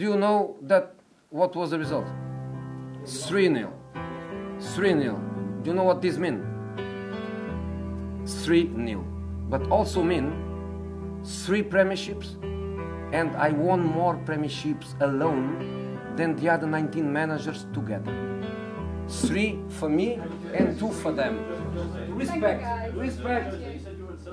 Do you know that what was the result? 3 0. 3 0. Do you know what this means? 3 0. But also mean three premierships, and I won more premierships alone than the other 19 managers together. Three for me and two for them. Respect, respect,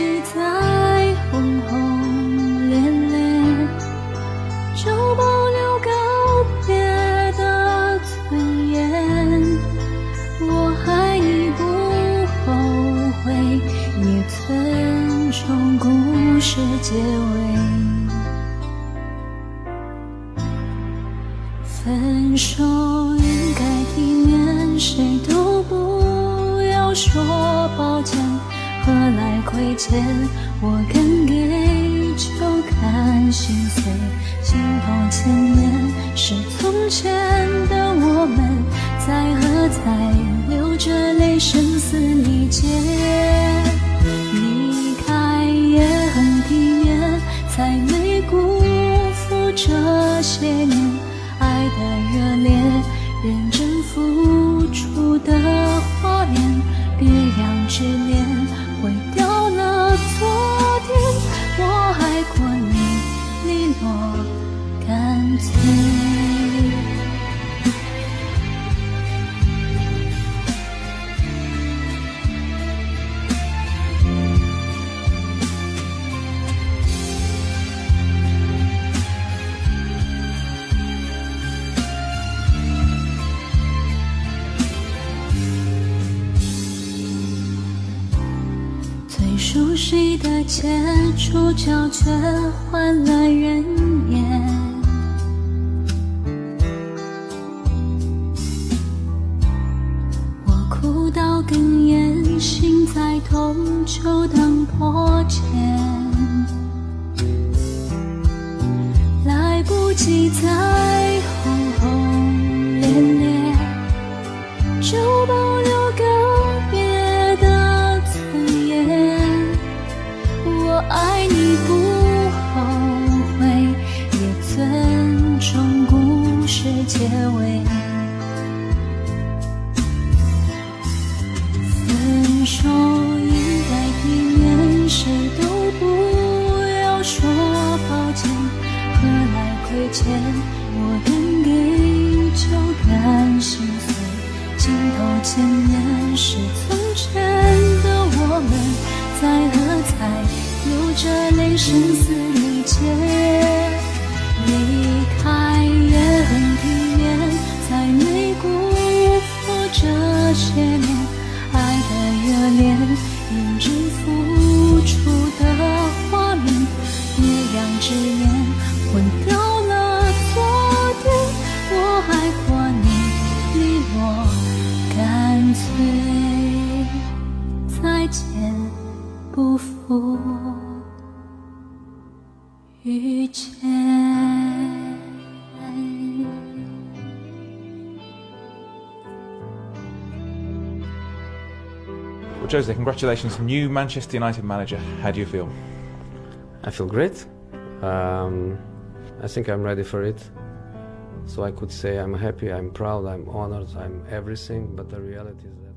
来不及再轰轰烈烈，就保留告别的尊严。我爱你不后悔，也尊重故事结尾。分手应该体面，谁都不要说抱歉。何来亏欠？我敢给就敢心碎，心头千年是从前的我们，在何在流着泪声嘶力竭？离开也很体面，才没辜负这些年爱的热烈，认真付出的画面，别让执念最熟悉的街，主角却换了人演。哽咽，心在痛，就当破茧。来不及再轰轰烈烈，就保留告别的尊严。我爱你不后悔，也尊重故事结尾。说应该体面，谁都不要说抱歉。何来亏欠？我敢给就敢心碎，镜头前面是从前的我们，在喝彩流着泪声嘶力竭？认真付出的画面，别让执念混掉了昨天。我爱过你，利落干脆，再见，不负遇见。Well, Jose, congratulations, new Manchester United manager. How do you feel? I feel great. Um, I think I'm ready for it. So I could say I'm happy, I'm proud, I'm honored, I'm everything, but the reality is that.